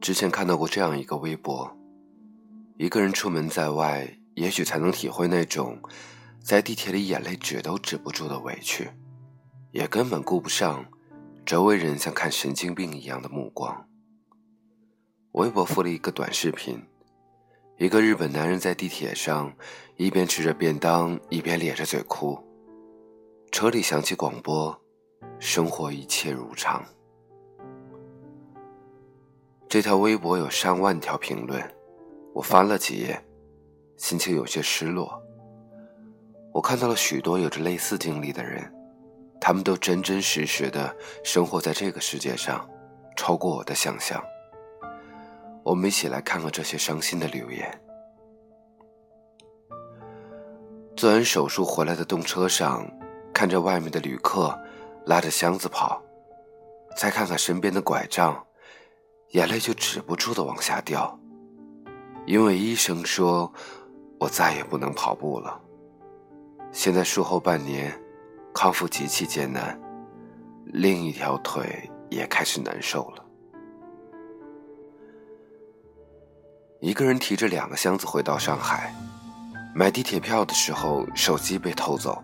之前看到过这样一个微博：一个人出门在外，也许才能体会那种在地铁里眼泪止都止不住的委屈，也根本顾不上周围人像看神经病一样的目光。微博附了一个短视频，一个日本男人在地铁上一边吃着便当，一边咧着嘴哭。车里响起广播，生活一切如常。这条微博有上万条评论，我翻了几页，心情有些失落。我看到了许多有着类似经历的人，他们都真真实实的生活在这个世界上，超过我的想象。我们一起来看看这些伤心的留言。做完手术回来的动车上，看着外面的旅客拉着箱子跑，再看看身边的拐杖。眼泪就止不住的往下掉，因为医生说，我再也不能跑步了。现在术后半年，康复极其艰难，另一条腿也开始难受了。一个人提着两个箱子回到上海，买地铁票的时候手机被偷走，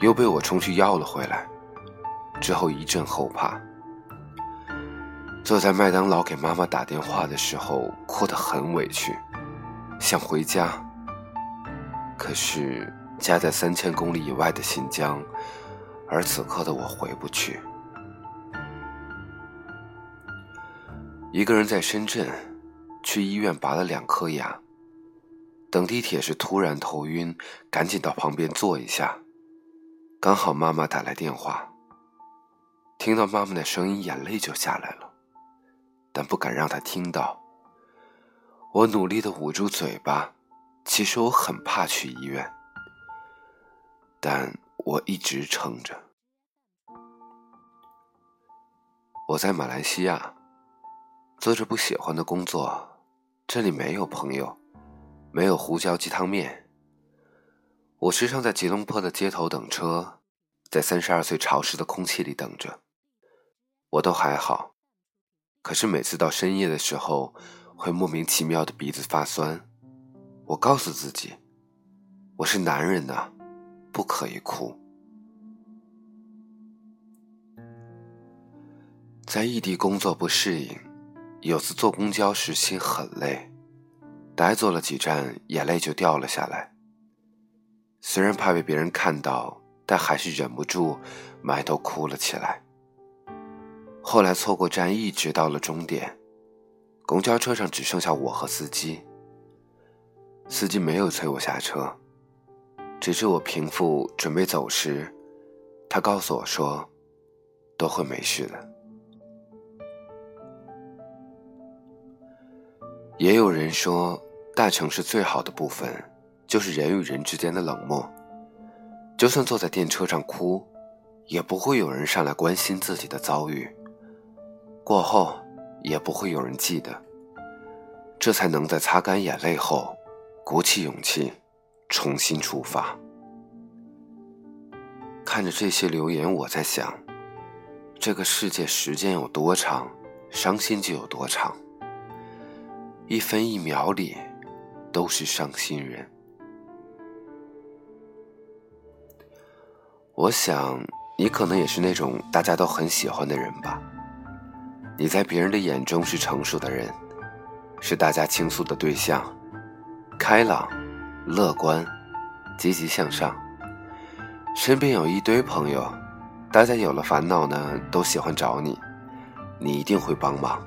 又被我冲去要了回来，之后一阵后怕。坐在麦当劳给妈妈打电话的时候，哭得很委屈，想回家。可是家在三千公里以外的新疆，而此刻的我回不去。一个人在深圳，去医院拔了两颗牙。等地铁时突然头晕，赶紧到旁边坐一下。刚好妈妈打来电话，听到妈妈的声音，眼泪就下来了。但不敢让她听到。我努力的捂住嘴巴，其实我很怕去医院，但我一直撑着。我在马来西亚，做着不喜欢的工作，这里没有朋友，没有胡椒鸡汤面。我时常在吉隆坡的街头等车，在三十二岁潮湿的空气里等着，我都还好。可是每次到深夜的时候，会莫名其妙的鼻子发酸。我告诉自己，我是男人呐，不可以哭。在异地工作不适应，有次坐公交时心很累，呆坐了几站，眼泪就掉了下来。虽然怕被别人看到，但还是忍不住埋头哭了起来。后来错过站，一直到了终点，公交车上只剩下我和司机。司机没有催我下车，直至我平复准备走时，他告诉我说：“都会没事的。”也有人说，大城市最好的部分就是人与人之间的冷漠，就算坐在电车上哭，也不会有人上来关心自己的遭遇。过后也不会有人记得，这才能在擦干眼泪后，鼓起勇气重新出发。看着这些留言，我在想，这个世界时间有多长，伤心就有多长。一分一秒里，都是伤心人。我想，你可能也是那种大家都很喜欢的人吧。你在别人的眼中是成熟的人，是大家倾诉的对象，开朗、乐观、积极向上。身边有一堆朋友，大家有了烦恼呢，都喜欢找你，你一定会帮忙，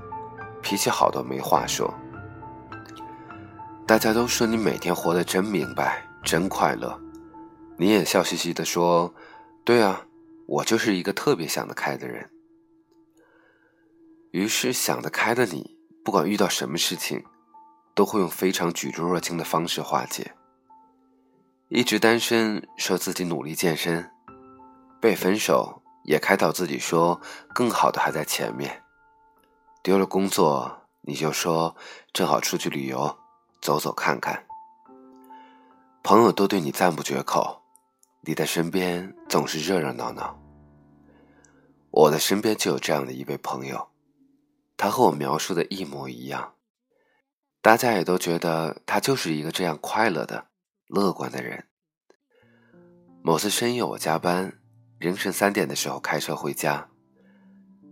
脾气好到没话说。大家都说你每天活得真明白，真快乐，你也笑嘻嘻的说：“对啊，我就是一个特别想得开的人。”于是想得开的你，不管遇到什么事情，都会用非常举重若轻的方式化解。一直单身，说自己努力健身；被分手，也开导自己说更好的还在前面。丢了工作，你就说正好出去旅游，走走看看。朋友都对你赞不绝口，你的身边总是热热闹闹。我的身边就有这样的一位朋友，他和我描述的一模一样。大家也都觉得他就是一个这样快乐的、乐观的人。某次深夜我加班，凌晨三点的时候开车回家，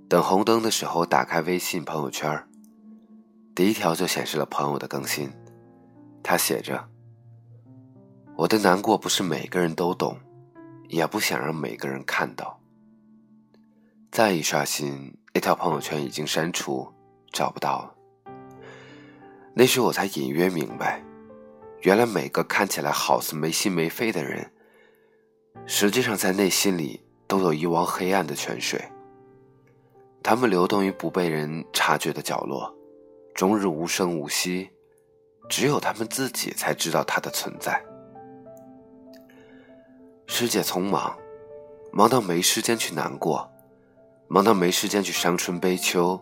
等红灯的时候打开微信朋友圈，第一条就显示了朋友的更新，他写着：“我的难过不是每个人都懂，也不想让每个人看到。”再一刷新，那条朋友圈已经删除，找不到了。那时我才隐约明白，原来每个看起来好似没心没肺的人，实际上在内心里都有一汪黑暗的泉水。他们流动于不被人察觉的角落，终日无声无息，只有他们自己才知道它的存在。世界匆忙，忙到没时间去难过，忙到没时间去伤春悲秋。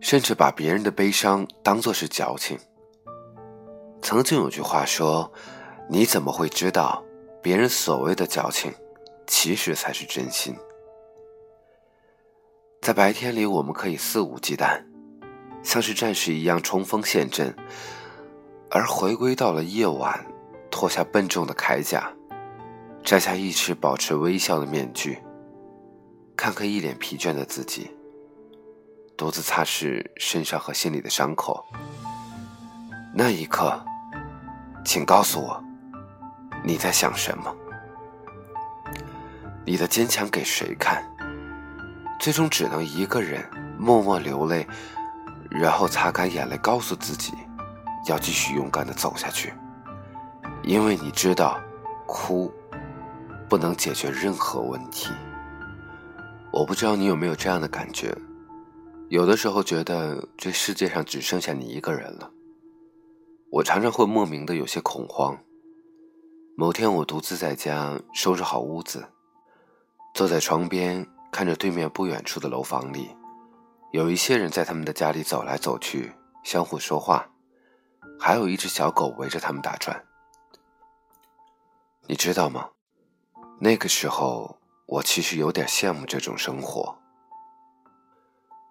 甚至把别人的悲伤当作是矫情。曾经有句话说：“你怎么会知道，别人所谓的矫情，其实才是真心？”在白天里，我们可以肆无忌惮，像是战士一样冲锋陷阵；而回归到了夜晚，脱下笨重的铠甲，摘下一直保持微笑的面具，看看一脸疲倦的自己。独自擦拭身上和心里的伤口，那一刻，请告诉我，你在想什么？你的坚强给谁看？最终只能一个人默默流泪，然后擦干眼泪，告诉自己，要继续勇敢的走下去，因为你知道，哭不能解决任何问题。我不知道你有没有这样的感觉。有的时候觉得这世界上只剩下你一个人了，我常常会莫名的有些恐慌。某天我独自在家收拾好屋子，坐在床边看着对面不远处的楼房里，有一些人在他们的家里走来走去，相互说话，还有一只小狗围着他们打转。你知道吗？那个时候我其实有点羡慕这种生活。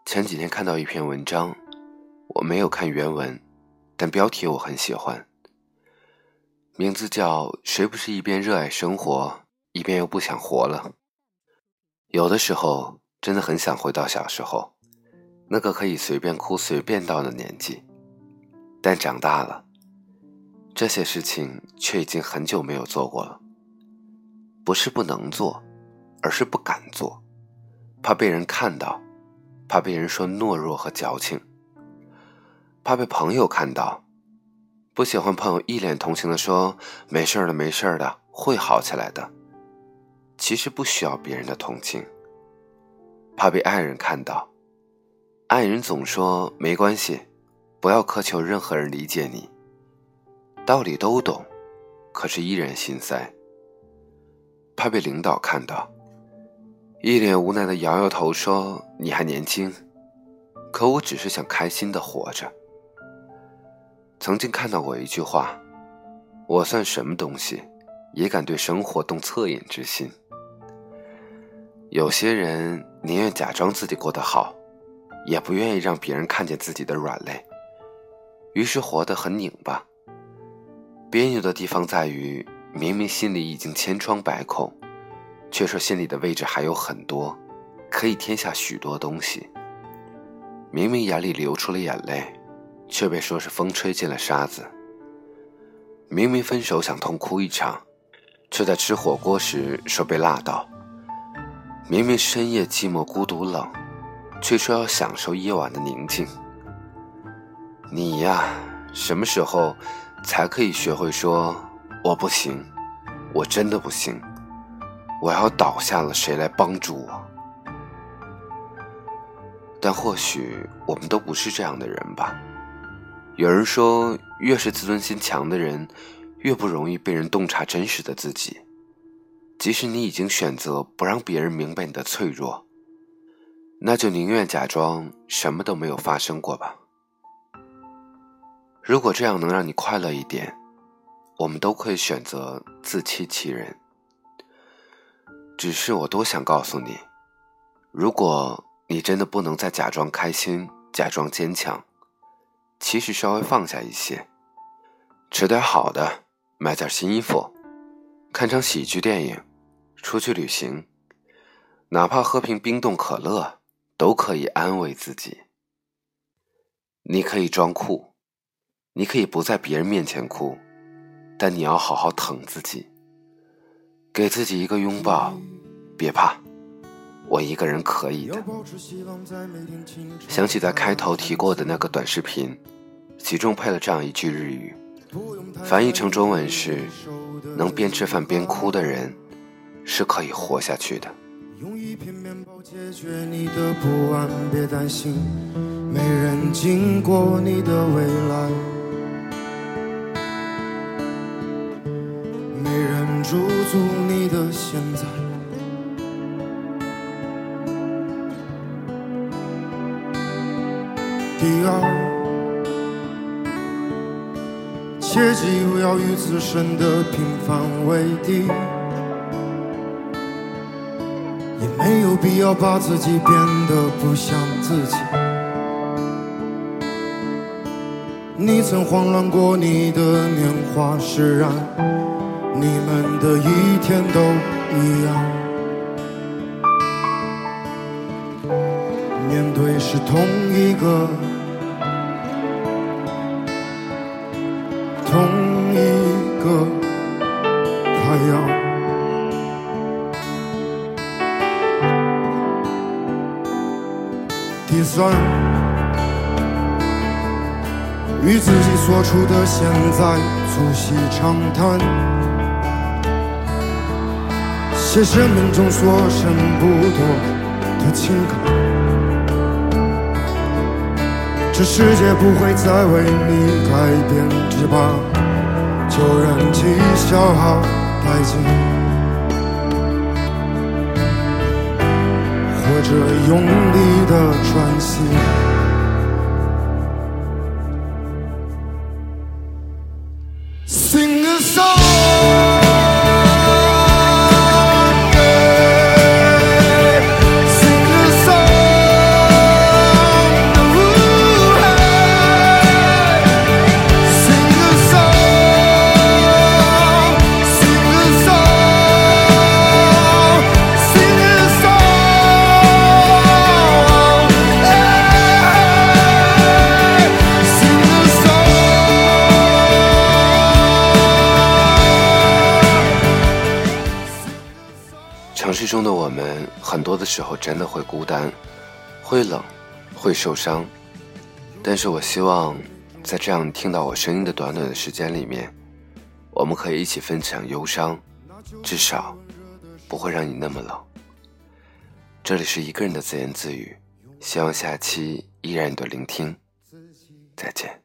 前几天看到一篇文章，我没有看原文，但标题我很喜欢。名字叫《谁不是一边热爱生活，一边又不想活了》。有的时候真的很想回到小时候，那个可以随便哭随便闹的年纪。但长大了，这些事情却已经很久没有做过了。不是不能做，而是不敢做，怕被人看到。怕被人说懦弱和矫情，怕被朋友看到，不喜欢朋友一脸同情的说：“没事的，没事的，会好起来的。”其实不需要别人的同情。怕被爱人看到，爱人总说没关系，不要苛求任何人理解你。道理都懂，可是依然心塞。怕被领导看到。一脸无奈的摇摇头说：“你还年轻，可我只是想开心的活着。”曾经看到过一句话：“我算什么东西，也敢对生活动恻隐之心。”有些人宁愿假装自己过得好，也不愿意让别人看见自己的软肋，于是活得很拧巴。别扭的地方在于，明明心里已经千疮百孔。却说心里的位置还有很多，可以添下许多东西。明明眼里流出了眼泪，却被说是风吹进了沙子。明明分手想痛哭一场，却在吃火锅时说被辣到。明明深夜寂寞孤独冷，却说要享受夜晚的宁静。你呀，什么时候才可以学会说我不行，我真的不行？我要倒下了，谁来帮助我？但或许我们都不是这样的人吧。有人说，越是自尊心强的人，越不容易被人洞察真实的自己。即使你已经选择不让别人明白你的脆弱，那就宁愿假装什么都没有发生过吧。如果这样能让你快乐一点，我们都可以选择自欺欺人。只是我多想告诉你，如果你真的不能再假装开心、假装坚强，其实稍微放下一些，吃点好的，买点新衣服，看场喜剧电影，出去旅行，哪怕喝瓶冰冻可乐，都可以安慰自己。你可以装酷，你可以不在别人面前哭，但你要好好疼自己。给自己一个拥抱，别怕，我一个人可以的。想起在开头提过的那个短视频，其中配了这样一句日语，翻译成中文是：能边吃饭边哭的人，是可以活下去的。用一片面包解决你的不安，别担心，没人经过你的未来。驻足你的现在。第二，切记不要与自身的平凡为敌，也没有必要把自己变得不像自己。你曾慌乱过你的年华释然。你们的一天都一样，面对是同一个，同一个太阳。第三，与自己所处的现在促膝长谈。写生命中所剩不多的情感，这世界不会再为你改变，只怕旧人记消耗殆尽，或者用力的喘息。城市中的我们，很多的时候真的会孤单，会冷，会受伤。但是我希望，在这样听到我声音的短短的时间里面，我们可以一起分享忧伤，至少不会让你那么冷。这里是一个人的自言自语，希望下期依然你的聆听，再见。